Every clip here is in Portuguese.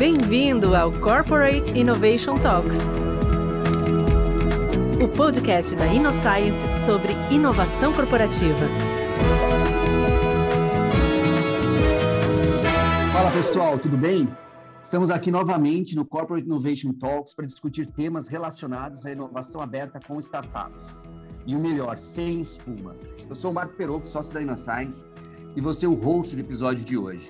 Bem-vindo ao Corporate Innovation Talks, o podcast da InnoScience sobre inovação corporativa. Fala pessoal, tudo bem? Estamos aqui novamente no Corporate Innovation Talks para discutir temas relacionados à inovação aberta com startups. E o melhor, sem espuma. Eu sou o Marco Perocco, sócio da InnoScience, e você é o host do episódio de hoje.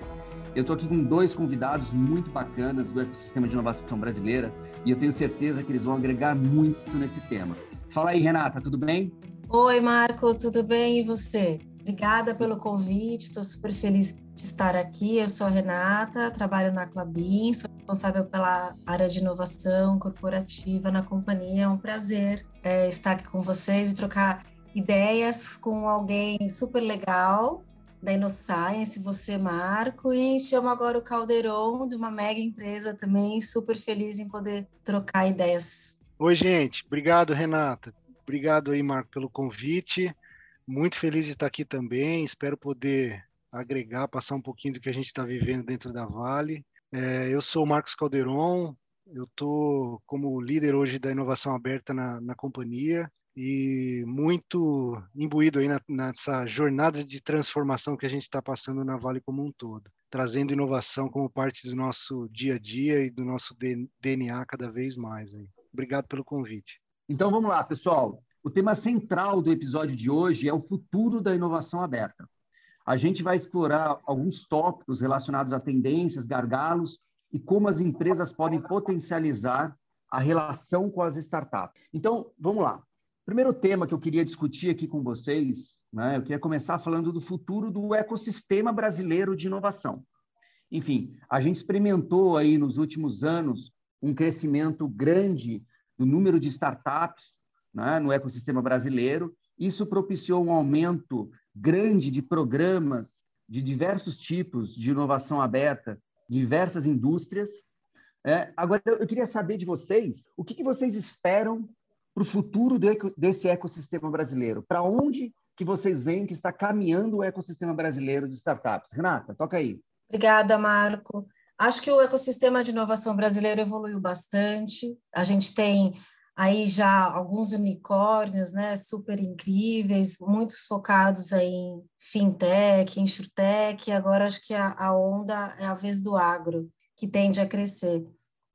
Eu estou aqui com dois convidados muito bacanas do ecossistema de inovação brasileira e eu tenho certeza que eles vão agregar muito nesse tema. Fala aí, Renata, tudo bem? Oi, Marco, tudo bem? E você? Obrigada pelo convite, estou super feliz de estar aqui. Eu sou a Renata, trabalho na Clabin, sou responsável pela área de inovação corporativa na companhia. É um prazer é, estar aqui com vocês e trocar ideias com alguém super legal da InnoScience, você, Marco, e chamo agora o Calderon, de uma mega empresa também, super feliz em poder trocar ideias. Oi, gente. Obrigado, Renata. Obrigado aí, Marco, pelo convite. Muito feliz de estar aqui também. Espero poder agregar, passar um pouquinho do que a gente está vivendo dentro da Vale. É, eu sou o Marcos Calderon, eu estou como líder hoje da inovação aberta na, na companhia e muito imbuído aí nessa jornada de transformação que a gente está passando na Vale como um todo, trazendo inovação como parte do nosso dia a dia e do nosso DNA cada vez mais. Aí. Obrigado pelo convite. Então vamos lá, pessoal. O tema central do episódio de hoje é o futuro da inovação aberta. A gente vai explorar alguns tópicos relacionados a tendências, gargalos e como as empresas podem potencializar a relação com as startups. Então, vamos lá. Primeiro tema que eu queria discutir aqui com vocês, né, eu queria começar falando do futuro do ecossistema brasileiro de inovação. Enfim, a gente experimentou aí nos últimos anos um crescimento grande do número de startups né, no ecossistema brasileiro. Isso propiciou um aumento grande de programas de diversos tipos de inovação aberta, diversas indústrias. É, agora, eu queria saber de vocês, o que, que vocês esperam para o futuro desse ecossistema brasileiro? Para onde que vocês veem que está caminhando o ecossistema brasileiro de startups? Renata, toca aí. Obrigada, Marco. Acho que o ecossistema de inovação brasileiro evoluiu bastante. A gente tem aí já alguns unicórnios, né, super incríveis, muitos focados aí em fintech, insurtech. Agora acho que a, a onda é a vez do agro, que tende a crescer.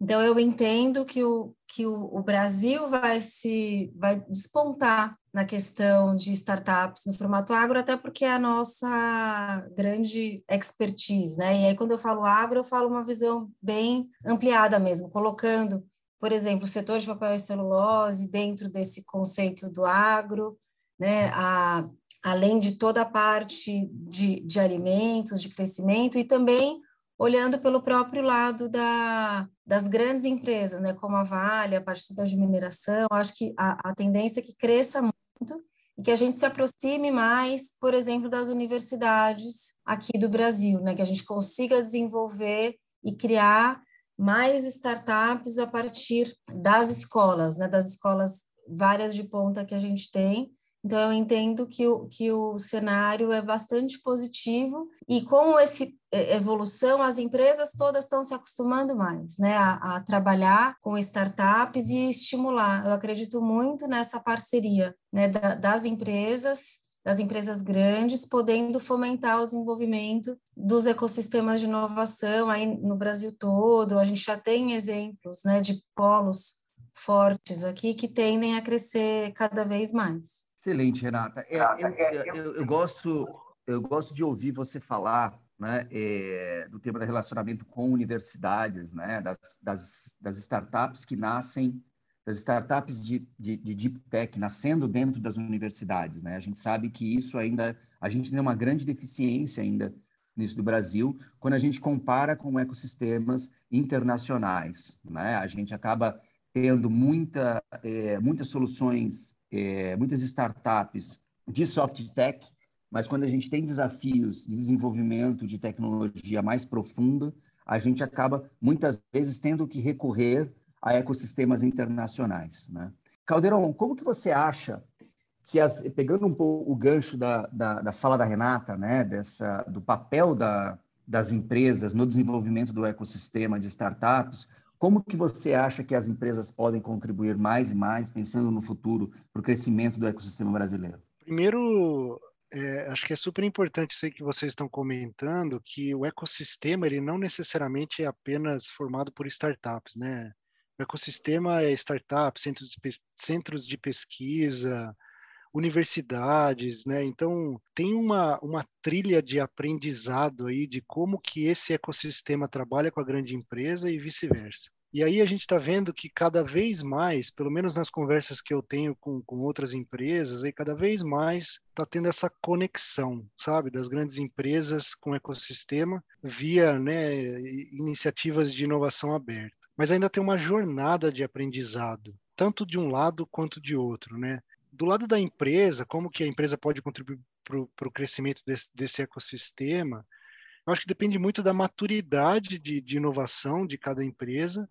Então, eu entendo que o, que o, o, Brasil vai se vai despontar na questão de startups no formato agro, até porque é a nossa grande expertise, né? E aí, quando eu falo agro, eu falo uma visão bem ampliada mesmo, colocando, por exemplo, o setor de papel e celulose dentro desse conceito do agro, né? A, além de toda a parte de, de alimentos, de crescimento, e também olhando pelo próprio lado da, das grandes empresas, né, como a Vale, a parte de mineração, acho que a, a tendência é que cresça muito e que a gente se aproxime mais, por exemplo, das universidades aqui do Brasil, né, que a gente consiga desenvolver e criar mais startups a partir das escolas, né, das escolas várias de ponta que a gente tem, então, eu entendo que o, que o cenário é bastante positivo e com essa evolução, as empresas todas estão se acostumando mais né, a, a, trabalhar com startups e estimular. Eu acredito muito nessa parceria né, da, das empresas, das empresas grandes, podendo fomentar o desenvolvimento dos ecossistemas de inovação aí no Brasil todo. A gente já tem exemplos né, de polos fortes aqui que tendem a crescer cada vez mais. Excelente, Renata. É, eu, é, eu, eu, gosto, eu gosto de ouvir você falar né, é, do tema do relacionamento com universidades, né, das, das, das startups que nascem, das startups de, de, de, deep tech nascendo dentro das universidades. Né? A gente sabe que isso ainda, a gente tem uma grande deficiência ainda nisso do Brasil, quando a gente compara com ecossistemas internacionais. Né? A gente acaba tendo muita, é, muitas soluções é, muitas startups de soft tech, mas quando a gente tem desafios de desenvolvimento de tecnologia mais profunda, a gente acaba muitas vezes tendo que recorrer a ecossistemas internacionais. Né? Caldeirão, como que você acha que, as, pegando um pouco o gancho da, da, da, fala da Renata, né, dessa, do papel da, das empresas no desenvolvimento do ecossistema de startups, como que você acha que as empresas podem contribuir mais e mais, pensando no futuro, para o crescimento do ecossistema brasileiro? Primeiro, é, acho que é super importante isso que vocês estão comentando, que o ecossistema ele não necessariamente é apenas formado por startups, né? O ecossistema é startup, centros de, centros de pesquisa, universidades, né? Então tem uma, uma trilha de aprendizado aí de como que esse ecossistema trabalha com a grande empresa e vice-versa. E aí a gente está vendo que cada vez mais, pelo menos nas conversas que eu tenho com, com outras empresas, aí cada vez mais está tendo essa conexão, sabe, das grandes empresas com o ecossistema via né, iniciativas de inovação aberta. Mas ainda tem uma jornada de aprendizado, tanto de um lado quanto de outro, né? Do lado da empresa, como que a empresa pode contribuir para o crescimento desse, desse, ecossistema, eu acho que depende muito da maturidade de, de, inovação de cada empresa,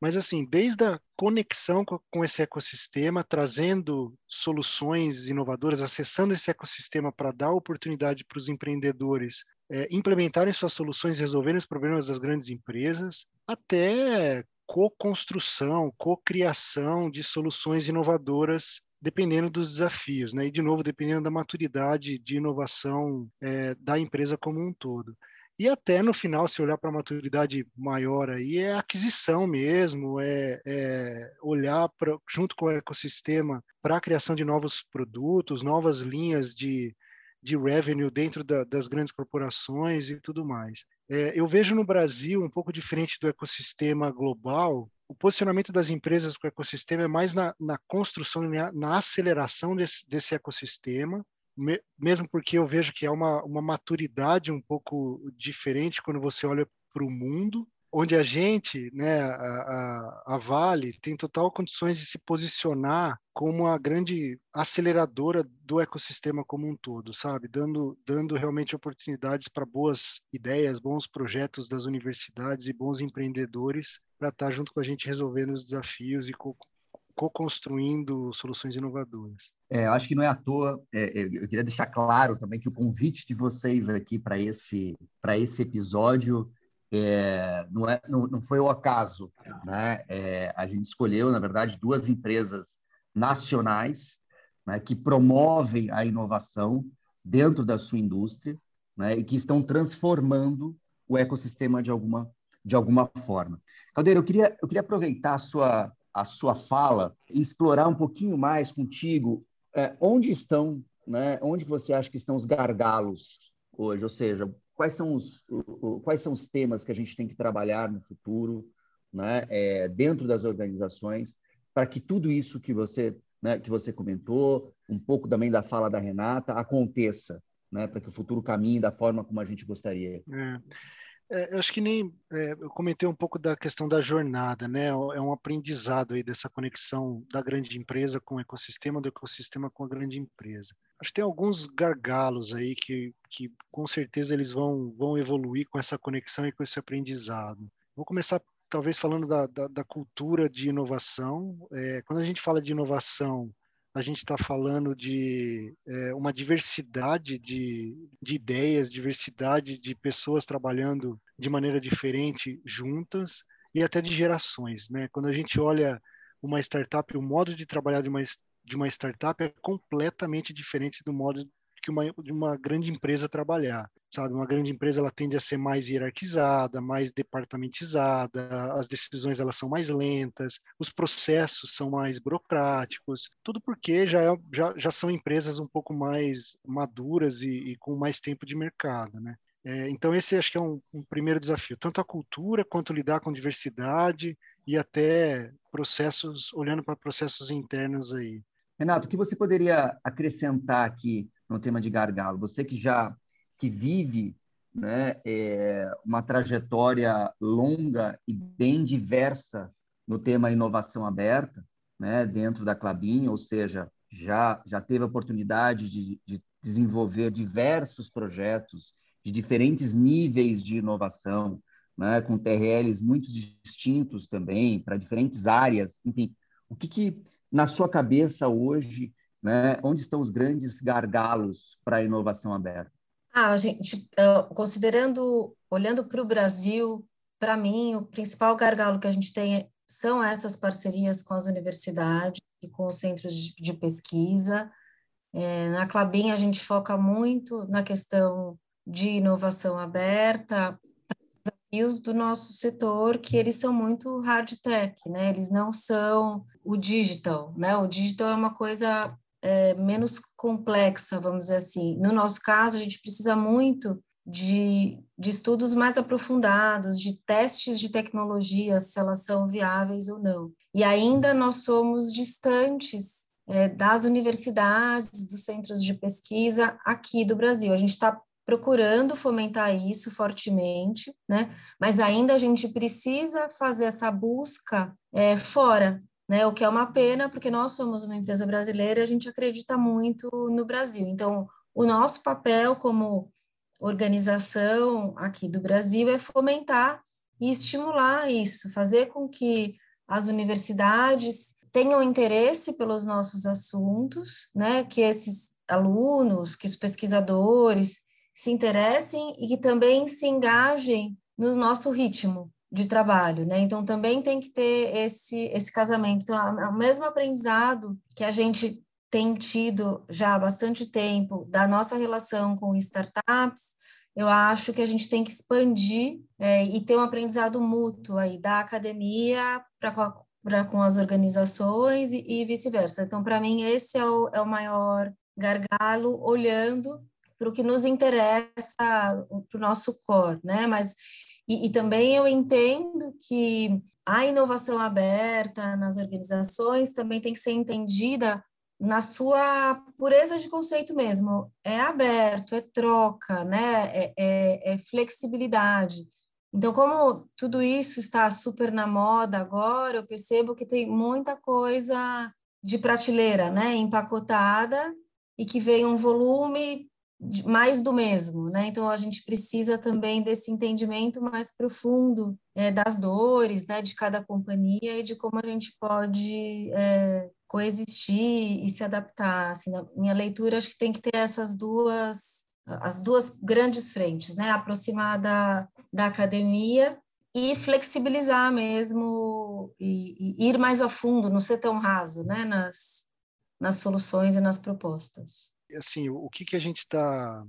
mas assim, desde a conexão com, com esse ecossistema, trazendo soluções inovadoras, acessando esse ecossistema para dar oportunidade para os empreendedores é, implementarem suas soluções, resolverem os problemas das grandes empresas, até co-construção, co-criação de soluções inovadoras dependendo dos desafios, né? E de novo, dependendo da maturidade de inovação é, da empresa como um todo. E até no final, se olhar para a maturidade maior aí, é aquisição mesmo, é, é olhar pra, junto com o ecossistema para a criação de novos produtos, novas linhas de, de revenue dentro da, das grandes corporações e tudo mais. É, eu vejo no Brasil, um pouco diferente do ecossistema global, o posicionamento das empresas com o ecossistema é mais na, na construção, na, na aceleração desse, desse ecossistema, me, mesmo porque eu vejo que há uma, uma maturidade um pouco diferente quando você olha para o mundo, onde a gente, né, a, a, a, Vale, tem total condições de se posicionar como a grande aceleradora do ecossistema como um todo, sabe? Dando, dando realmente oportunidades para boas ideias, bons projetos das universidades e bons empreendedores para estar junto com a gente resolvendo os desafios e co-construindo soluções inovadoras. É, acho que não é à toa. É, eu queria deixar claro também que o convite de vocês aqui para esse para esse episódio é, não, é, não, não, foi o acaso. Né? É, a gente escolheu, na verdade, duas empresas nacionais né, que promovem a inovação dentro da sua indústria né, e que estão transformando o ecossistema de alguma, de alguma forma. Caldeira, eu queria, eu queria aproveitar a sua, a sua fala e explorar um pouquinho mais contigo é, onde estão, né, onde você acha que estão os gargalos hoje, ou seja, quais são os, quais são os temas que a gente tem que trabalhar no futuro, né, é, dentro das organizações, para que tudo isso que você, né, que você comentou, um pouco também da fala da Renata, aconteça, né, para que o futuro caminhe da forma como a gente gostaria. É. É, acho que nem é, eu comentei um pouco da questão da jornada, né? É um aprendizado aí dessa conexão da grande empresa com o ecossistema, do ecossistema com a grande empresa. Acho que tem alguns gargalos aí que, que com certeza eles vão, vão evoluir com essa conexão e com esse aprendizado. Vou começar talvez falando da, da, da cultura de inovação. É, quando a gente fala de inovação, a gente está falando de é, uma diversidade de, de ideias, diversidade de pessoas trabalhando de maneira diferente juntas e até de gerações. Né? Quando a gente olha uma startup, o modo de trabalhar de uma, de uma startup é completamente diferente do modo que uma, de uma grande empresa trabalhar sabe? Uma grande empresa ela tende a ser mais hierarquizada, mais departamentizada, as decisões elas são mais lentas, os processos são mais burocráticos, tudo porque já, é, já, já são empresas um pouco mais maduras e, e com mais tempo de mercado, né? É, então esse acho que é um, um primeiro desafio, tanto a cultura quanto lidar com diversidade e até processos, olhando para processos internos aí. Renato, o que você poderia acrescentar aqui no tema de gargalo? Você que já que vive né, é, uma trajetória longa e bem diversa no tema inovação aberta, né, dentro da Clabin, ou seja, já, já teve a oportunidade de, de desenvolver diversos projetos de diferentes níveis de inovação, né, com TRLs muito distintos também, para diferentes áreas. Enfim, o que, que na sua cabeça hoje, né, onde estão os grandes gargalos para a inovação aberta? Ah, gente, considerando, olhando para o Brasil, para mim, o principal gargalo que a gente tem são essas parcerias com as universidades e com os centros de, de pesquisa. É, na Clabin, a gente foca muito na questão de inovação aberta, desafios do nosso setor, que eles são muito hard tech, né? Eles não são o digital, né? O digital é uma coisa é, menos complexa, vamos dizer assim. No nosso caso, a gente precisa muito de, de estudos mais aprofundados, de testes de tecnologias, se elas são viáveis ou não. E ainda nós somos distantes é, das universidades, dos centros de pesquisa aqui do Brasil. A gente está procurando fomentar isso fortemente, né? Mas ainda a gente precisa fazer essa busca é, fora, né? O que é uma pena, porque nós somos uma empresa brasileira, a gente acredita muito no Brasil. Então, o nosso papel como organização aqui do Brasil é fomentar e estimular isso, fazer com que as universidades tenham interesse pelos nossos assuntos, né? Que esses alunos, que os pesquisadores se interessem e que também se engajem no nosso ritmo de trabalho, né? Então também tem que ter esse esse casamento. Então, é o mesmo aprendizado que a gente tem tido já há bastante tempo da nossa relação com startups, eu acho que a gente tem que expandir é, e ter um aprendizado mútuo aí da academia para com as organizações e, e vice-versa. Então, para mim, esse é o, é o maior gargalo, olhando para o que nos interessa, para o nosso core, né? Mas e, e, também eu entendo que a inovação aberta nas organizações também tem que ser entendida na sua pureza de conceito mesmo. É aberto, é troca, né? é, é, é flexibilidade. Então, como tudo isso está super na moda agora, eu percebo que tem muita coisa de prateleira, né, empacotada e que vem um volume mais do mesmo, né? Então a gente precisa também desse entendimento mais profundo é, das dores, né, de cada companhia e de como a gente pode é, coexistir e se adaptar. Assim, na minha leitura, acho que tem que ter essas duas, as duas grandes frentes, né? Aproximar da, da academia e flexibilizar mesmo e, e, ir mais a fundo, não ser tão raso, né? Nas, nas soluções e nas propostas. Assim, o que, que a gente está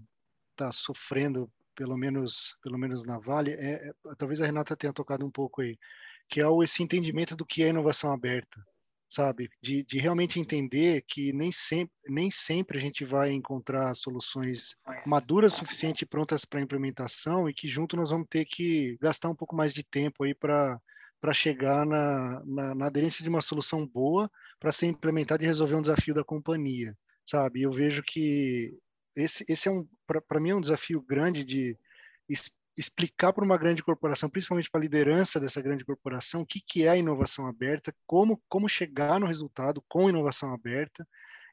tá sofrendo, pelo menos, pelo menos na Vale, é, é, talvez a Renata tenha tocado um pouco aí, que é o, esse entendimento do que é inovação aberta sabe? De, de realmente entender que nem sempre, nem sempre a gente vai encontrar soluções maduras o suficiente prontas para implementação e que junto nós vamos ter que gastar um pouco mais de tempo aí para para chegar na, na, na, aderência de uma solução boa para ser implementada e resolver um desafio da companhia, sabe? Eu vejo que esse, esse é um, para mim, é um desafio grande de explicar para uma grande corporação, principalmente para a liderança dessa grande corporação, o que, que é a inovação aberta, como, como chegar no resultado com inovação aberta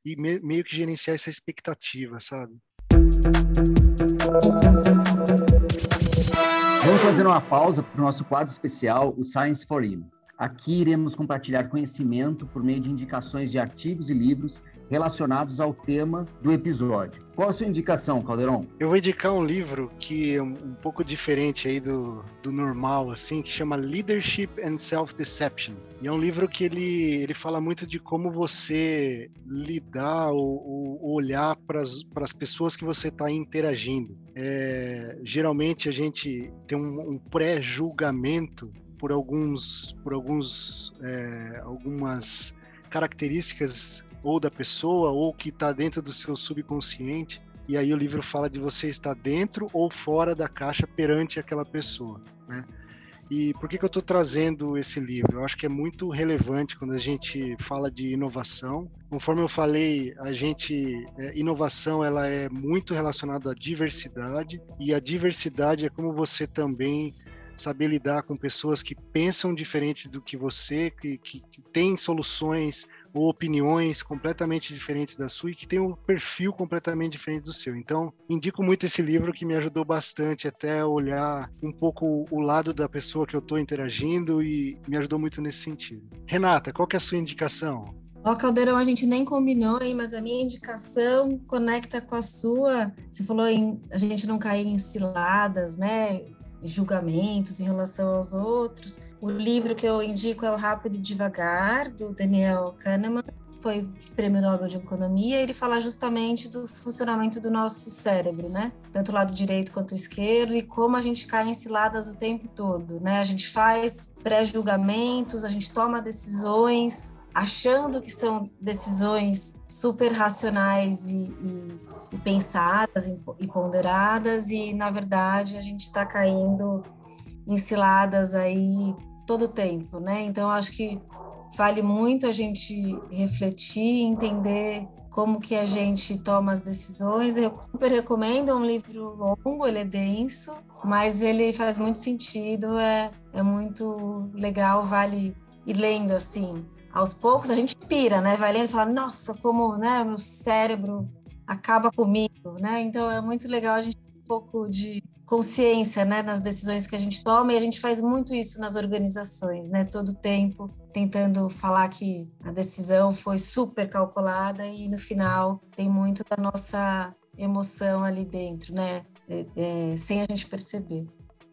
e me, meio que gerenciar essa expectativa, sabe? Vamos fazer uma pausa para o nosso quadro especial, o Science for In. Aqui iremos compartilhar conhecimento por meio de indicações de artigos e livros relacionados ao tema do episódio. Qual a sua indicação, Caldeirão? Eu vou indicar um livro que é um pouco diferente aí do, do normal, assim, que chama Leadership and Self-Deception. E é um livro que ele, ele fala muito de como você lidar ou, ou olhar para as pessoas que você está interagindo. É, geralmente a gente tem um, um pré-julgamento por alguns, por alguns, é, algumas características ou da pessoa ou que está dentro do seu subconsciente. E aí o livro fala de você estar dentro ou fora da caixa perante aquela pessoa, né? E por que, que eu estou trazendo esse livro? Eu acho que é muito relevante quando a gente fala de inovação. Conforme eu falei, a gente é, inovação ela é muito relacionada à diversidade e a diversidade é como você também saber lidar com pessoas que pensam diferente do que você, que, que, que têm soluções ou opiniões completamente diferentes da sua e que tem um perfil completamente diferente do seu. Então, indico muito esse livro que me ajudou bastante até olhar um pouco o lado da pessoa que eu estou interagindo e me ajudou muito nesse sentido. Renata, qual que é a sua indicação? Ó, Caldeirão, a gente nem combinou, hein, mas a minha indicação conecta com a sua. Você falou em a gente não cair em ciladas, né? Julgamentos em relação aos outros. O livro que eu indico é O Rápido e Devagar, do Daniel Kahneman foi prêmio Nobel de Economia, ele fala justamente do funcionamento do nosso cérebro, né? Tanto o lado direito quanto o esquerdo, e como a gente cai em ciladas o tempo todo, né? A gente faz pré-julgamentos, a gente toma decisões achando que são decisões super racionais e, e, e pensadas e ponderadas, e na verdade a gente está caindo em ciladas aí todo o tempo, né? Então acho que vale muito a gente refletir, entender como que a gente toma as decisões. Eu super recomendo, é um livro longo, ele é denso, mas ele faz muito sentido, é, é muito legal, vale ir lendo assim. Aos poucos a gente pira, né? Vai lendo e fala, nossa, como né, meu cérebro acaba comigo, né? Então é muito legal a gente ter um pouco de consciência, né, nas decisões que a gente toma e a gente faz muito isso nas organizações, né? Todo tempo tentando falar que a decisão foi super calculada e no final tem muito da nossa emoção ali dentro, né? É, é, sem a gente perceber.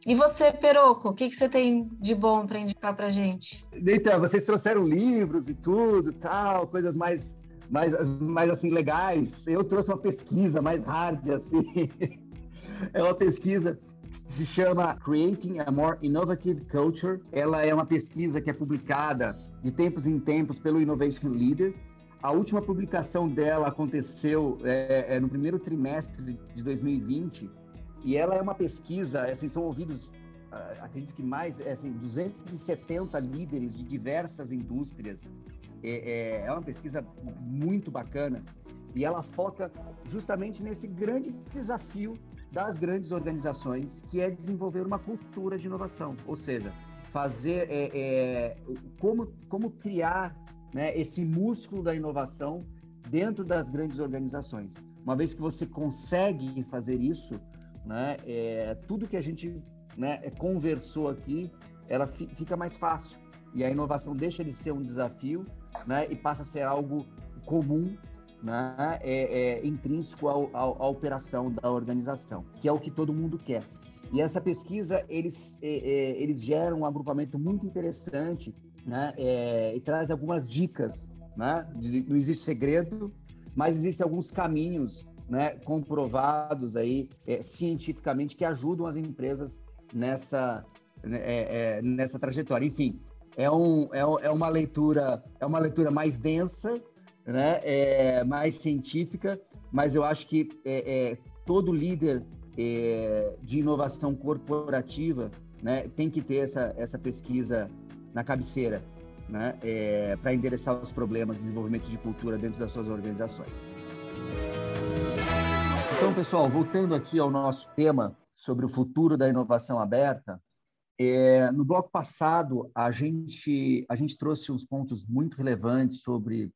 E você, Peroco, o que, que você tem de bom para indicar para gente? Então, vocês trouxeram livros e tudo, tal, coisas mais, mais, mais assim legais. Eu trouxe uma pesquisa mais hard, assim. é uma pesquisa se chama Creating a More Innovative Culture. Ela é uma pesquisa que é publicada de tempos em tempos pelo Innovation Leader. A última publicação dela aconteceu é, é, no primeiro trimestre de 2020 e ela é uma pesquisa, assim, são ouvidos, uh, acredito que mais, é, assim, 270 líderes de diversas indústrias. É, é, é uma pesquisa muito bacana e ela foca justamente nesse grande desafio das grandes organizações, que é desenvolver uma cultura de inovação, ou seja, fazer é, é, como, como criar né, esse músculo da inovação dentro das grandes organizações. Uma vez que você consegue fazer isso, né, é, tudo que a gente né, conversou aqui, ela fica mais fácil. E a inovação deixa de ser um desafio né, e passa a ser algo comum né, é, é intrínseco à operação da organização, que é o que todo mundo quer. E essa pesquisa, eles, é, é, eles geram um agrupamento muito interessante né, é, e traz algumas dicas. Né? Não existe segredo, mas existem alguns caminhos né, comprovados aí é, cientificamente que ajudam as empresas nessa, né, nessa trajetória. Enfim, é, um, é, é uma leitura é uma leitura mais densa, né, é, mais científica, mas eu acho que é, é, todo líder é, de inovação corporativa né, tem que ter essa, essa pesquisa na cabeceira né, é, para endereçar os problemas de desenvolvimento de cultura dentro das suas organizações. Então, pessoal, voltando aqui ao nosso tema sobre o futuro da inovação aberta, é, no bloco passado, a gente, a gente trouxe uns pontos muito relevantes sobre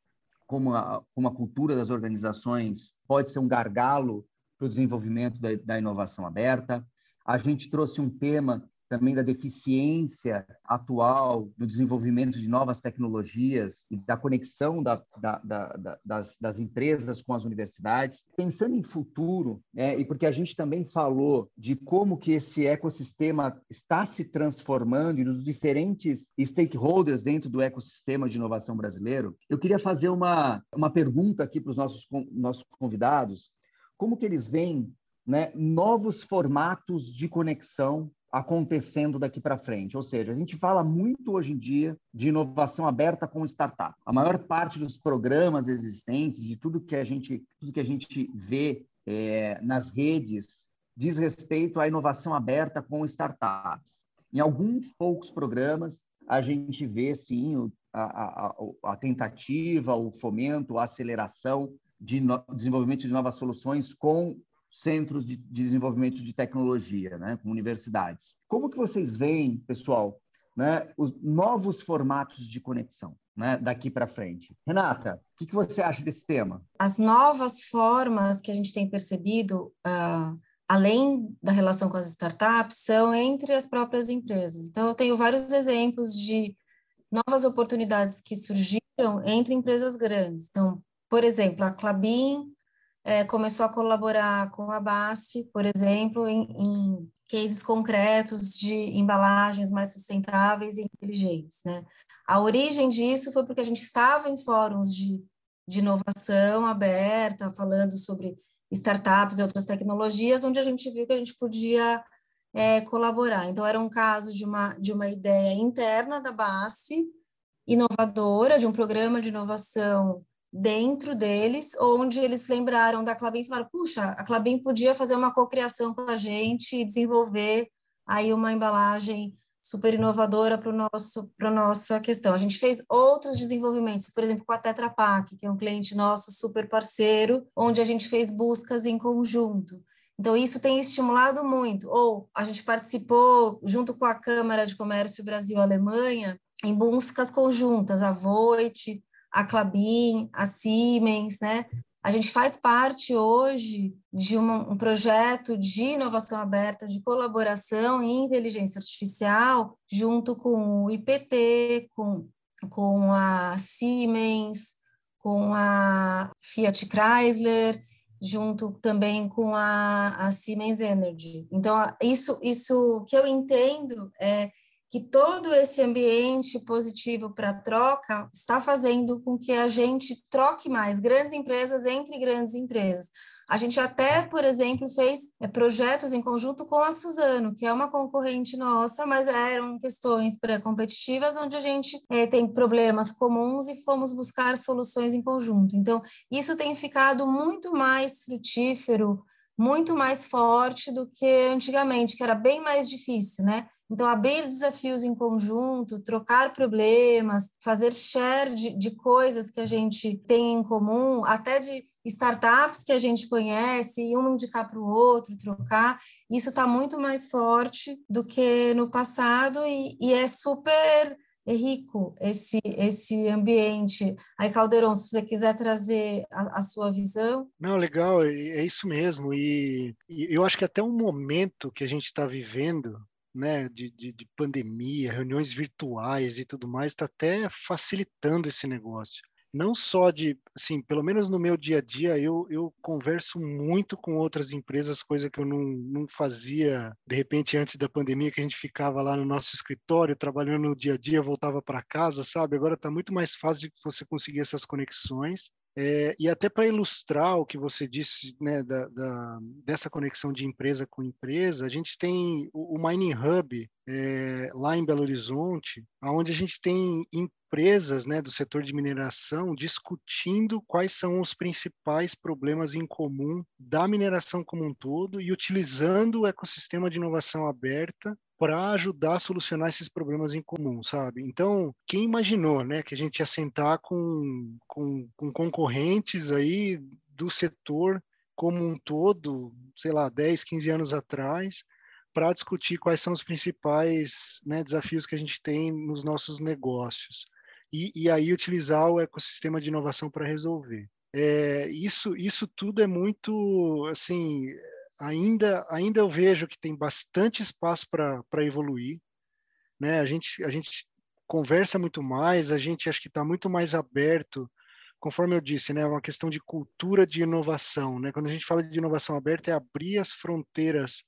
como a, como a cultura das organizações pode ser um gargalo para o desenvolvimento da, da inovação aberta. A gente trouxe um tema também da deficiência atual do desenvolvimento de novas tecnologias e da conexão da, da, da, das, das, empresas com as universidades. Pensando em futuro, né, e porque a gente também falou de como que esse ecossistema está se transformando e dos diferentes stakeholders dentro do ecossistema de inovação brasileiro, eu queria fazer uma, uma pergunta aqui para os nossos, nossos convidados. Como que eles veem né, novos formatos de conexão acontecendo daqui para frente. Ou seja, a gente fala muito hoje em dia de inovação aberta com startup. A maior parte dos programas existentes, de tudo que a gente, tudo que a gente vê é, nas redes, diz respeito à inovação aberta com startups. Em alguns poucos programas, a gente vê, sim, a, a, a tentativa, o fomento, a aceleração de no, desenvolvimento de novas soluções com centros de desenvolvimento de tecnologia, né, com universidades. Como que vocês veem, pessoal, né, os novos formatos de conexão né, daqui para frente? Renata, o que, que, você acha desse tema? As novas formas que a gente tem percebido, uh, além da relação com as startups, são entre as próprias empresas. Então, eu tenho vários exemplos de novas oportunidades que surgiram entre empresas grandes. Então, por exemplo, a Clabin é, começou a colaborar com a BASF, por exemplo, em, em cases concretos de embalagens mais sustentáveis e inteligentes. Né? A origem disso foi porque a gente estava em fóruns de, de inovação aberta, falando sobre startups e outras tecnologias, onde a gente viu que a gente podia é, colaborar. Então, era um caso de uma, de uma ideia interna da BASF, inovadora, de um programa de inovação dentro deles, onde eles lembraram da Clabin e falaram, puxa, a Clabin podia fazer uma cocriação com a gente e desenvolver aí uma embalagem super inovadora para nosso para nossa questão. A gente fez outros desenvolvimentos, por exemplo, com a Tetra Pak, que é um cliente nosso super parceiro, onde a gente fez buscas em conjunto. Então, isso tem estimulado muito. Ou a gente participou, junto com a Câmara de Comércio Brasil-Alemanha, em buscas conjuntas, a Voit, a Clabin, a Siemens, né? A gente faz parte hoje de uma, um projeto de inovação aberta, de colaboração em inteligência artificial, junto com o IPT, com, com a Siemens, com a Fiat Chrysler, junto também com a, a Siemens Energy. Então, isso, isso que eu entendo é que todo esse ambiente positivo para troca está fazendo com que a gente troque mais grandes empresas entre grandes empresas. A gente até, por exemplo, fez é, projetos em conjunto com a Suzano, que é uma concorrente nossa, mas eram questões pré-competitivas onde a gente é, tem problemas comuns e fomos buscar soluções em conjunto. Então, isso tem ficado muito mais frutífero, muito mais forte do que antigamente, que era bem mais difícil, né? Então, abrir desafios em conjunto, trocar problemas, fazer share de, de coisas que a gente tem em comum, até de startups que a gente conhece, e um indicar para o outro, trocar, isso está muito mais forte do que no passado e, e é super rico esse, esse ambiente. Aí, Caldeirão, se você quiser trazer a, a sua visão. Não, legal, é, é isso mesmo. E, e eu acho que até o momento que a gente está vivendo, né, de, de, de, pandemia, reuniões virtuais e tudo mais, está até facilitando esse negócio. Não só de, assim, pelo menos no meu dia a dia, eu, eu converso muito com outras empresas, coisa que eu não, não fazia, de repente, antes da pandemia, que a gente ficava lá no nosso escritório, trabalhando no dia a dia, voltava para casa, sabe? Agora está muito mais fácil você conseguir essas conexões. É, e até para ilustrar o que você disse né, da, da, dessa conexão de empresa com empresa, a gente tem o, o Mining Hub é, lá em Belo Horizonte, onde a gente tem empresas né, do setor de mineração discutindo quais são os principais problemas em comum da mineração como um todo e utilizando o ecossistema de inovação aberta para ajudar a solucionar esses problemas em comum, sabe? Então, quem imaginou, né, que a gente ia sentar com, com, com concorrentes aí do setor como um todo, sei lá, 10, 15 anos atrás, para discutir quais são os principais né, desafios que a gente tem nos nossos negócios. E, e aí utilizar o ecossistema de inovação para resolver. É, isso, isso tudo é muito, assim, ainda, ainda eu vejo que tem bastante espaço para evoluir. Né? A, gente, a gente conversa muito mais, a gente acho que está muito mais aberto, conforme eu disse, né? é uma questão de cultura de inovação. Né? Quando a gente fala de inovação aberta, é abrir as fronteiras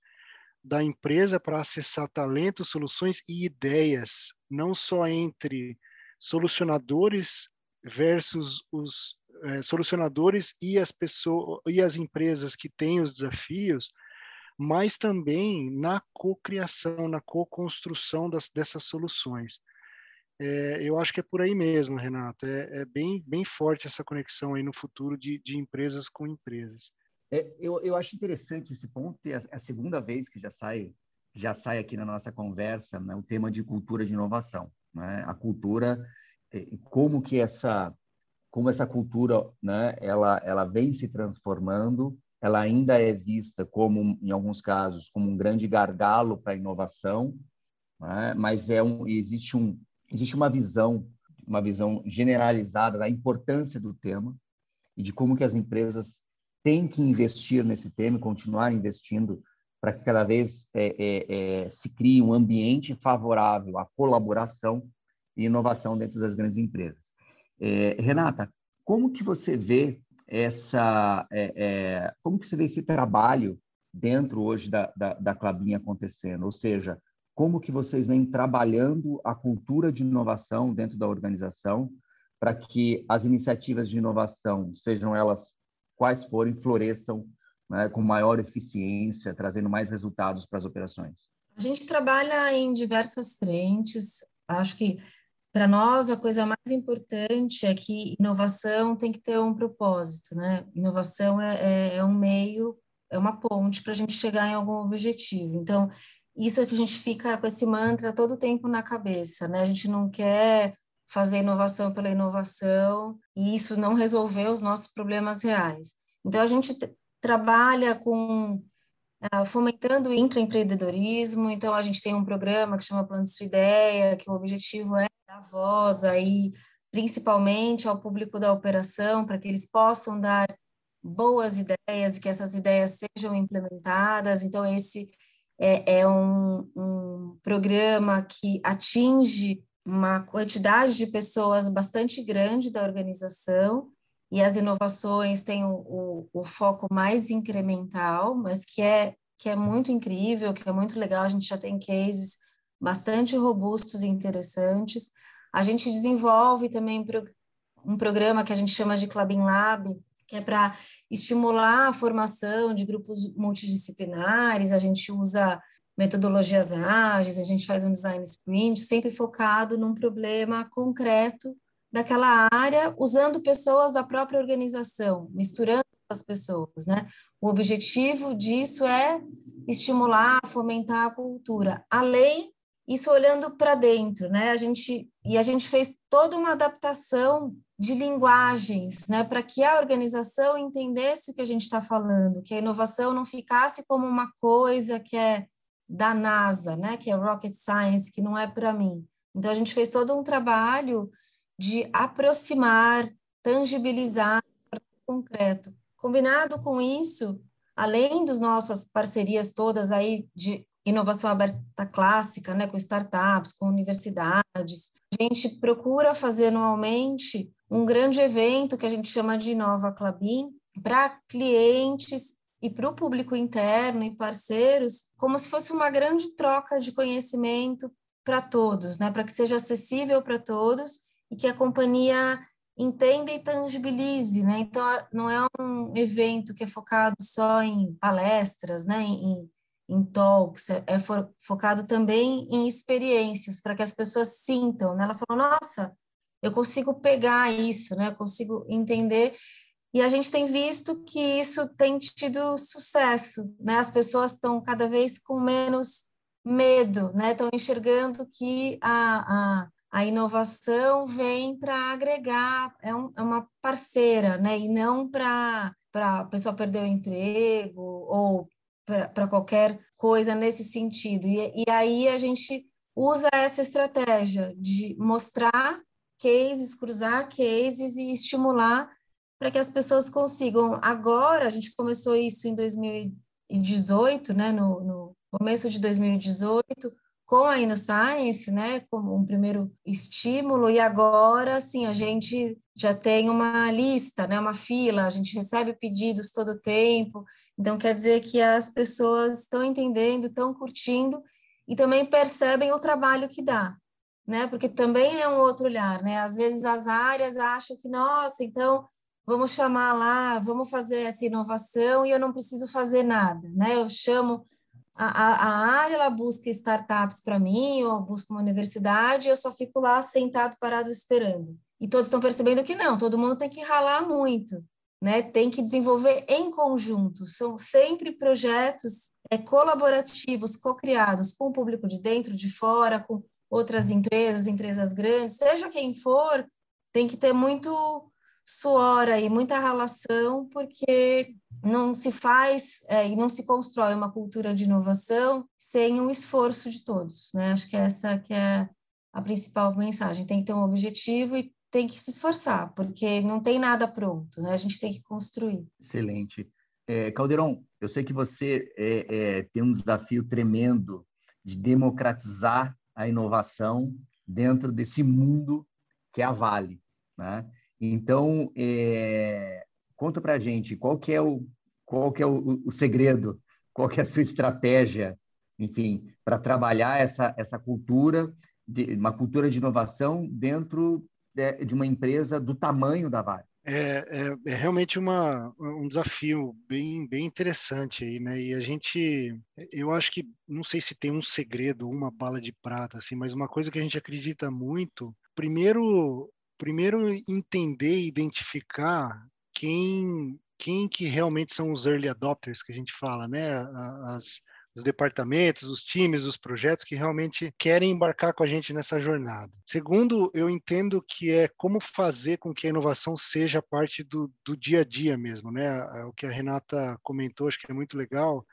da empresa para acessar talentos, soluções e ideias, não só entre solucionadores versus os é, solucionadores e as pessoas e as empresas que têm os desafios, mas também na cocriação, na co-construção dessas soluções. É, eu acho que é por aí mesmo, Renato. É, é, bem, bem forte essa conexão aí no futuro de, de empresas com empresas. É, eu, eu acho interessante esse ponto. É a segunda vez que já sai já sai aqui na nossa conversa né, o tema de cultura de inovação. Né? A cultura, como que essa como essa cultura, né, ela, ela vem se transformando, ela ainda é vista como, em alguns casos, como um grande gargalo para a inovação, né, mas é um, existe, um, existe uma visão, uma visão generalizada da importância do tema e de como que as empresas têm que investir nesse tema e continuar investindo para que cada vez é, é, é, se crie um ambiente favorável à colaboração e inovação dentro das grandes empresas. É, Renata, como que você vê essa, é, é, como que você vê esse trabalho dentro hoje da, da, da Clabin acontecendo? Ou seja, como que vocês vêm trabalhando a cultura de inovação dentro da organização para que as iniciativas de inovação, sejam elas quais forem, floresçam né, com maior eficiência, trazendo mais resultados para as operações? A gente trabalha em diversas frentes. Acho que para nós a coisa mais importante é que inovação tem que ter um propósito, né? Inovação é, é, é um meio, é uma ponte para a gente chegar em algum objetivo. Então, isso é que a gente fica com esse mantra todo o tempo na cabeça, né? A gente não quer fazer inovação pela inovação e isso não resolver os nossos problemas reais. Então, a gente trabalha com uh, fomentando o intraempreendedorismo. Então, a gente tem um programa que chama Plano Sua Ideia, que o objetivo é dar voz aí, principalmente ao público da operação, para que eles possam dar boas ideias e que essas ideias sejam implementadas. Então, esse é, é um, um programa que atinge uma quantidade de pessoas bastante grande da organização e as inovações têm o, o, o, foco mais incremental, mas que é, que é muito incrível, que é muito legal. A gente já tem cases bastante robustos e interessantes. A gente desenvolve também um programa que a gente chama de Clubbing Lab, que é para estimular a formação de grupos multidisciplinares. A gente usa metodologias ágeis, a gente faz um design sprint, sempre focado num problema concreto daquela área, usando pessoas da própria organização, misturando as pessoas, né? O objetivo disso é estimular, fomentar a cultura, além isso olhando para dentro, né? A gente e a gente fez toda uma adaptação de linguagens, né, para que a organização entendesse o que a gente está falando, que a inovação não ficasse como uma coisa que é da NASA, né, que é rocket science, que não é para mim. Então a gente fez todo um trabalho de aproximar, tangibilizar concreto. Combinado com isso, além das nossas parcerias todas aí de inovação aberta clássica, né, com startups, com universidades, a gente procura fazer anualmente um grande evento que a gente chama de Nova Clabin para clientes e para o público interno e parceiros, como se fosse uma grande troca de conhecimento para todos, né, para que seja acessível para todos e que a companhia entenda e tangibilize, né? Então não é um evento que é focado só em palestras, né, em, em talks, é, é focado também em experiências para que as pessoas sintam, né? Elas falam, nossa, eu consigo pegar isso, né? Eu consigo entender e a gente tem visto que isso tem tido sucesso, né? As pessoas estão cada vez com menos medo, né? Estão enxergando que a, a a inovação vem para agregar, é, um, é, uma parceira, né? E não para a pessoa perder o emprego ou para qualquer coisa nesse sentido. E, e aí a gente usa essa estratégia de mostrar cases, cruzar cases e estimular para que as pessoas consigam. Agora, a gente começou isso em 2018, né, no, no começo de 2018, com a InnoScience, né, como um primeiro estímulo, e agora, sim, a gente já tem uma lista, né, uma fila, a gente recebe pedidos todo o tempo, então quer dizer que as pessoas estão entendendo, estão curtindo e também percebem o trabalho que dá, né, porque também é um outro olhar, né, às vezes as áreas acham que, nossa, então vamos chamar lá, vamos fazer essa inovação e eu não preciso fazer nada, né, eu chamo a, a, área ela busca startups para mim, ou busca uma universidade, eu só fico lá sentado, parado, esperando. E todos estão percebendo que não, todo mundo tem que ralar muito, né? Tem que desenvolver em conjunto. São sempre projetos é, colaborativos, co-criados com o público de dentro, de fora, com outras empresas, empresas grandes, seja quem for, tem que ter muito suor aí, muita relação, porque não se faz é, e não se constrói uma cultura de inovação sem o esforço de todos, né? Acho que essa que é a principal mensagem. Tem que ter um objetivo e tem que se esforçar, porque não tem nada pronto, né? A gente tem que construir. Excelente. É, Caldeirão, eu sei que você é, é, tem um desafio tremendo de democratizar a inovação dentro desse mundo que é a Vale. Né? Então, é, conta para gente qual que é o qual que é o, o segredo, qual que é a sua estratégia, enfim, para trabalhar essa essa cultura de, uma cultura de inovação dentro de, de uma empresa do tamanho da Vale. É, é, é, realmente uma, um desafio bem, bem interessante aí, né? E a gente, eu acho que, não sei se tem um segredo, uma bala de prata, assim, mas uma coisa que a gente acredita muito, primeiro, primeiro entender e identificar quem, quem que realmente são os early adopters que a gente fala, né? As, os departamentos, os times, os projetos que realmente querem embarcar com a gente nessa jornada. Segundo, eu entendo que é como fazer com que a inovação seja parte do, do dia a dia mesmo, né? O que a Renata comentou, acho que é muito legal,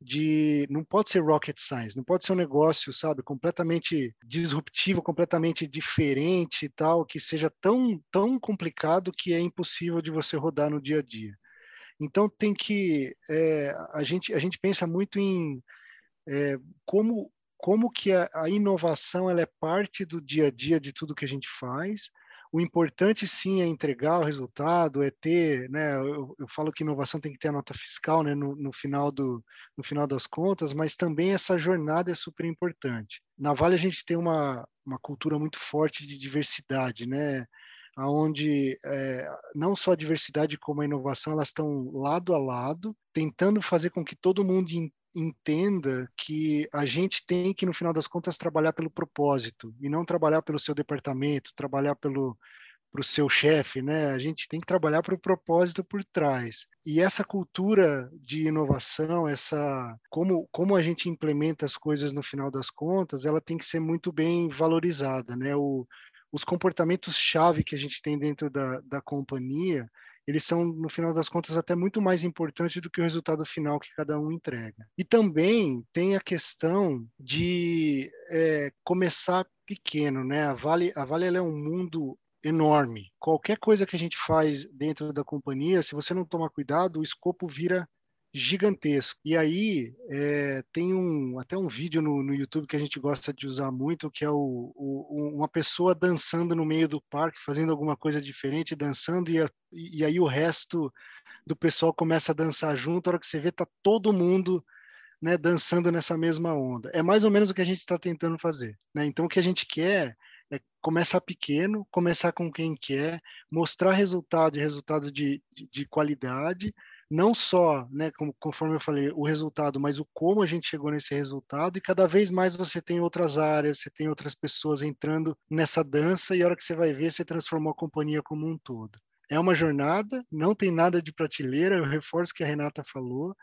de não pode ser rocket science, não pode ser um negócio, sabe, completamente disruptivo, completamente diferente e tal, que seja tão tão complicado que é impossível de você rodar no dia a dia. Então tem que é, a gente a gente pensa muito em é, como como que a, a, inovação ela é parte do dia a dia de tudo que a gente faz. O importante sim é entregar o resultado, é ter, né? Eu, eu falo que inovação tem que ter a nota fiscal, né? No, no, final do no final das contas, mas também essa jornada é super importante. Na Vale a gente tem uma uma cultura muito forte de diversidade, né? Onde é, não só a diversidade como a inovação elas estão lado a lado, tentando fazer com que todo mundo entenda que a gente tem que no final das contas trabalhar pelo propósito e não trabalhar pelo seu departamento, trabalhar pelo para o seu chefe, né? A gente tem que trabalhar para o propósito por trás. E essa cultura de inovação, essa como como a gente implementa as coisas no final das contas, ela tem que ser muito bem valorizada, né? O os comportamentos-chave que a gente tem dentro da, da companhia, eles são, no final das contas, até muito mais importantes do que o resultado final que cada um entrega. E também tem a questão de é, começar pequeno, né? A Vale, a Vale é um mundo enorme. Qualquer coisa que a gente faz dentro da companhia, se você não tomar cuidado, o escopo vira gigantesco. E aí é, tem um até um vídeo no, no, YouTube que a gente gosta de usar muito, que é o, o, uma pessoa dançando no meio do parque, fazendo alguma coisa diferente, dançando, e, a, e aí o resto do pessoal começa a dançar junto, a hora que você vê, tá todo mundo né, dançando nessa mesma onda. É mais ou menos o que a gente está tentando fazer. Né? Então, o que a gente quer é começar pequeno, começar com quem quer, mostrar resultado, resultado de, de, de qualidade, não só, né, como, conforme eu falei, o resultado, mas o como a gente chegou nesse resultado, e cada vez mais você tem outras áreas, você tem outras pessoas entrando nessa dança, e a hora que você vai ver, você transformou a companhia como um todo. É uma jornada, não tem nada de prateleira, eu reforço o que a Renata falou,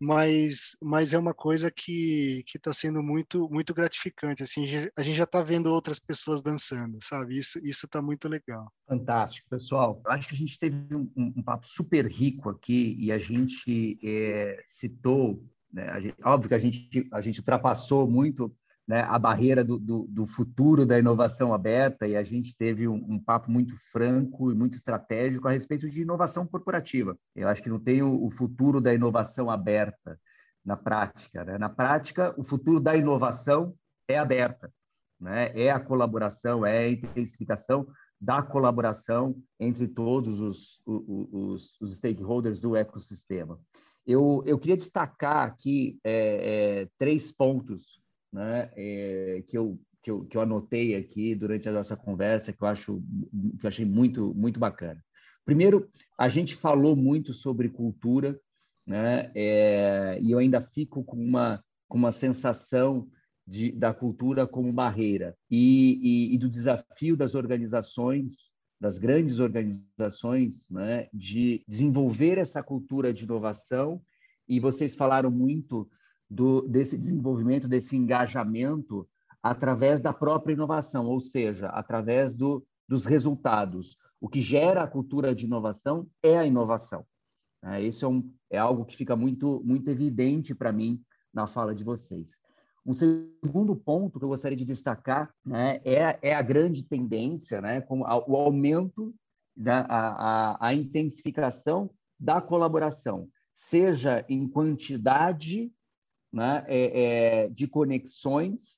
mas, mas é uma coisa que está sendo muito muito gratificante. Assim, a gente já está vendo outras pessoas dançando, sabe? Isso está muito legal. Fantástico, pessoal. Acho que a gente teve um, um papo super rico aqui e a gente é, citou, né, gente, óbvio que a gente a gente ultrapassou muito né, a barreira do, do, do, futuro da inovação aberta e a gente teve um, um, papo muito franco e muito estratégico a respeito de inovação corporativa. Eu acho que não tem o, o futuro da inovação aberta na prática. Né? Na prática, o futuro da inovação é aberta, né? é a colaboração, é a intensificação da colaboração entre todos os, os, os stakeholders do ecossistema. Eu, eu queria destacar aqui é, é, três pontos né, é, que, eu, que, eu, que eu anotei aqui durante a nossa conversa, que eu, acho, que eu achei muito, muito bacana. Primeiro, a gente falou muito sobre cultura, né, é, e eu ainda fico com uma, com uma sensação de, da cultura como barreira e, e, e do desafio das organizações das grandes organizações, né, de desenvolver essa cultura de inovação. E vocês falaram muito do, desse desenvolvimento, desse engajamento através da própria inovação, ou seja, através do, dos resultados. O que gera a cultura de inovação é a inovação. Isso é, um, é algo que fica muito, muito evidente para mim na fala de vocês. Um segundo ponto que eu gostaria de destacar né, é, é a grande tendência, né, com a, o aumento da a, a, a intensificação da colaboração, seja em quantidade né, é, é, de conexões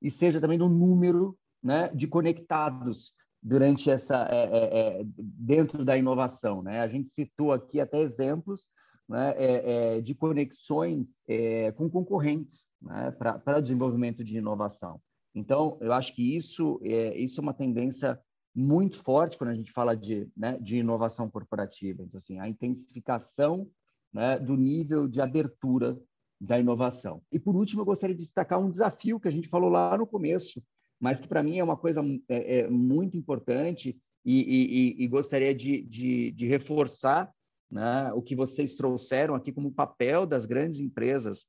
e seja também no número né, de conectados durante essa é, é, é, dentro da inovação, né? A gente citou aqui até exemplos né, é, de conexões com concorrentes né, para desenvolvimento de inovação. Então, eu acho que isso é, isso é uma tendência muito forte quando a gente fala de, né, de inovação corporativa. Então, assim, a intensificação né, do nível de abertura da inovação. E, por último, eu gostaria de destacar um desafio que a gente falou lá no começo, mas que, para mim, é uma coisa é, é muito importante e, e, e gostaria de, de, de reforçar né, o que vocês trouxeram aqui como papel das grandes empresas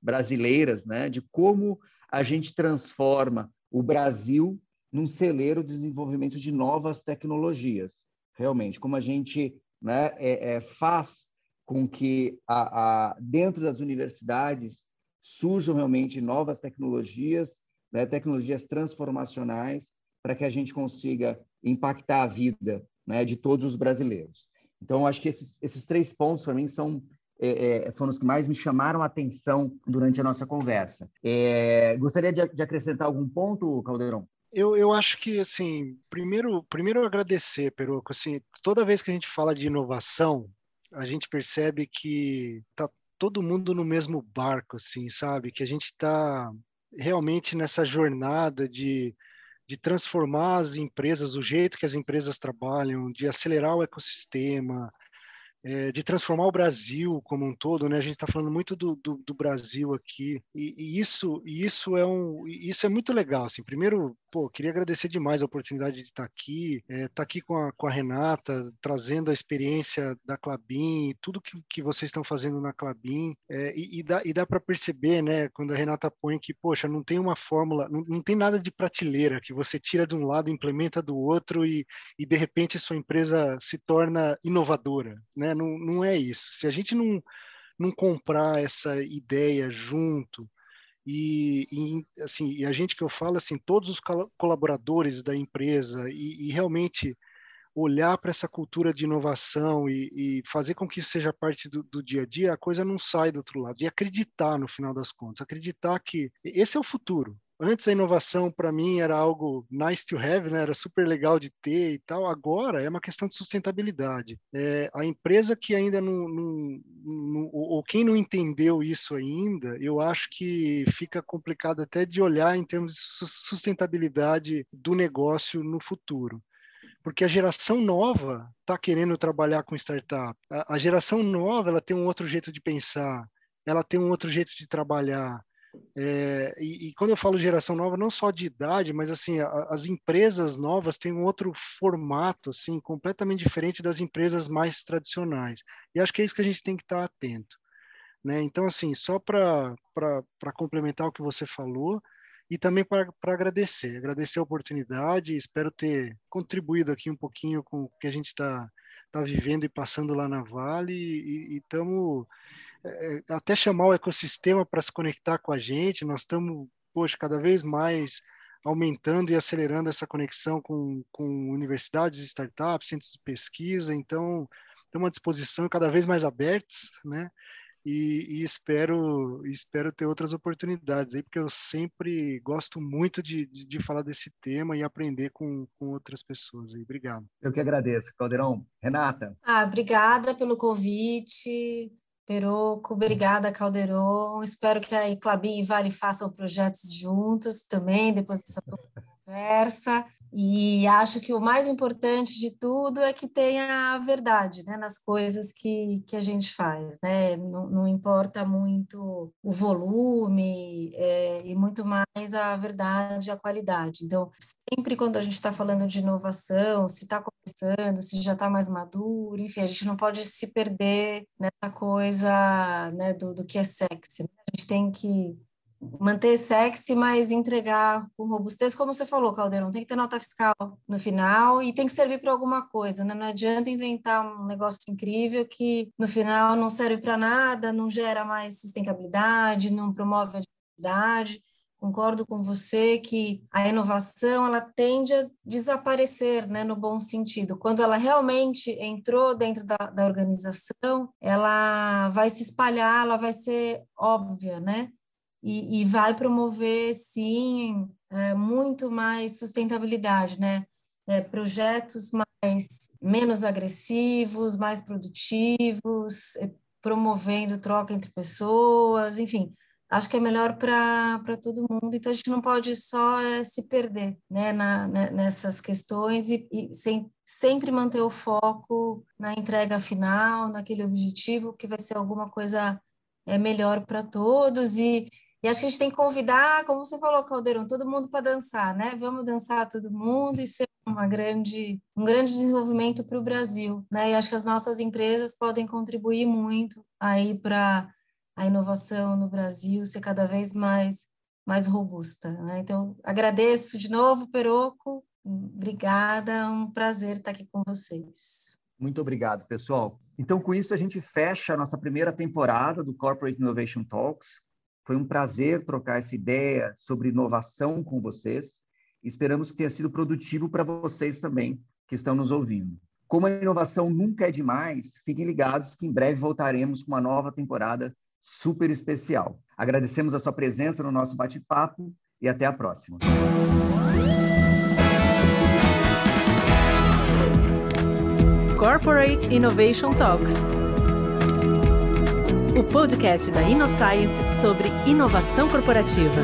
brasileiras, né, de como a gente transforma o Brasil num celeiro de desenvolvimento de novas tecnologias, realmente, como a gente né, é, é, faz com que a, a, dentro das universidades surjam realmente novas tecnologias, né, tecnologias transformacionais, para que a gente consiga impactar a vida né, de todos os brasileiros. Então, acho que esses, esses três pontos, para mim, são é, é, foram os que mais me chamaram a atenção durante a nossa conversa. É, gostaria de, de, acrescentar algum ponto, Caldeirão? Eu, eu acho que, assim, primeiro, primeiro agradecer, Peruco, assim, toda vez que a gente fala de inovação, a gente percebe que tá todo mundo no mesmo barco, assim, sabe? Que a gente está realmente nessa jornada de, de transformar as empresas, do jeito que as empresas trabalham, de acelerar o ecossistema, é, de transformar o Brasil como um todo, né? A gente está falando muito do, do, do, Brasil aqui e, e, isso isso é um isso é muito legal. Assim, primeiro, pô, queria agradecer demais a oportunidade de estar tá aqui, estar é, tá aqui com a, com a Renata, trazendo a experiência da Clabin e tudo que, que vocês estão fazendo na Clabin é, e, e, dá, e dá para perceber, né? Quando a Renata põe que, poxa, não tem uma fórmula, não, não tem nada de prateleira que você tira de um lado, implementa do outro e, e de repente sua empresa se torna inovadora, né? Não, não é isso. Se a gente não, não comprar essa ideia junto, e, e, assim, e a gente que eu falo, assim, todos os colaboradores da empresa e, e realmente olhar para essa cultura de inovação e, e, fazer com que isso seja parte do, do, dia a dia, a coisa não sai do outro lado. E acreditar, no final das contas, acreditar que esse é o futuro. Antes a inovação para mim era algo nice to have, né? era super legal de ter e tal. Agora é uma questão de sustentabilidade. É, a empresa que ainda não, não, não, ou quem não entendeu isso ainda, eu acho que fica complicado até de olhar em termos de sustentabilidade do negócio no futuro porque a geração nova está querendo trabalhar com startup. A, a, geração nova ela tem um outro jeito de pensar, ela tem um outro jeito de trabalhar. É, e, e, quando eu falo geração nova, não só de idade, mas assim, a, as empresas novas têm um outro formato, assim, completamente diferente das empresas mais tradicionais. E acho que é isso que a gente tem que estar atento. Né? Então, assim, só para complementar o que você falou, e também para agradecer, agradecer a oportunidade, espero ter contribuído aqui um pouquinho com o que a gente está tá vivendo e passando lá na Vale, e estamos é, até chamar o ecossistema para se conectar com a gente. Nós estamos, poxa, cada vez mais aumentando e acelerando essa conexão com, com universidades, startups, centros de pesquisa. Então, estamos à disposição cada vez mais abertos, né? E, e, espero espero ter outras oportunidades aí, porque eu sempre gosto muito de, de, de falar desse tema e aprender com, com outras pessoas aí. Obrigado. Eu que agradeço, Caldeirão. Renata. Ah, obrigada pelo convite. Peroco, obrigada, Calderon. Espero que a Clabin e Vale façam projetos juntos também, depois dessa conversa. E acho que o mais importante de tudo é que tenha a verdade né, nas coisas que, que a gente faz. Né? Não, não importa muito o volume é, e muito mais a verdade a qualidade. Então, sempre quando a gente está falando de inovação, se está começando, se já está mais maduro, enfim, a gente não pode se perder nessa coisa né, do, do que é sexy. Né? A gente tem que manter sexy, mas entregar com robustez, como você falou, Caldeirão, tem que ter nota fiscal no final e tem que servir para alguma coisa, né? Não adianta inventar um negócio incrível que no final não serve para nada, não gera mais sustentabilidade, não promove a atividade. Concordo com você que a inovação ela tende a desaparecer, né, no bom sentido. Quando ela realmente entrou dentro da, da organização, ela vai se espalhar, ela vai ser óbvia, né? E, e vai promover, sim, é, muito mais sustentabilidade, né? é, projetos mais menos agressivos, mais produtivos, é, promovendo troca entre pessoas, enfim, acho que é melhor para todo mundo. Então a gente não pode só é, se perder né, na, né, nessas questões e, e sem, sempre manter o foco na entrega final, naquele objetivo que vai ser alguma coisa é, melhor para todos e e acho que a gente tem que convidar, como você falou, Caldeirão, todo mundo para dançar, né? Vamos dançar todo mundo e ser uma grande, um grande desenvolvimento para o Brasil, né? E acho que as nossas empresas podem contribuir muito aí para a inovação no Brasil ser cada vez mais mais robusta, né? Então, agradeço de novo, Peroco. Obrigada, é um prazer estar aqui com vocês. Muito obrigado, pessoal. Então, com isso, a gente fecha a nossa primeira temporada do Corporate Innovation Talks. Foi um prazer trocar essa ideia sobre inovação com vocês. Esperamos que tenha sido produtivo para vocês também, que estão nos ouvindo. Como a inovação nunca é demais, fiquem ligados que em breve voltaremos com uma nova temporada super especial. Agradecemos a sua presença no nosso bate-papo e até a próxima. Corporate Innovation Talks o podcast da InnoScience sobre inovação corporativa.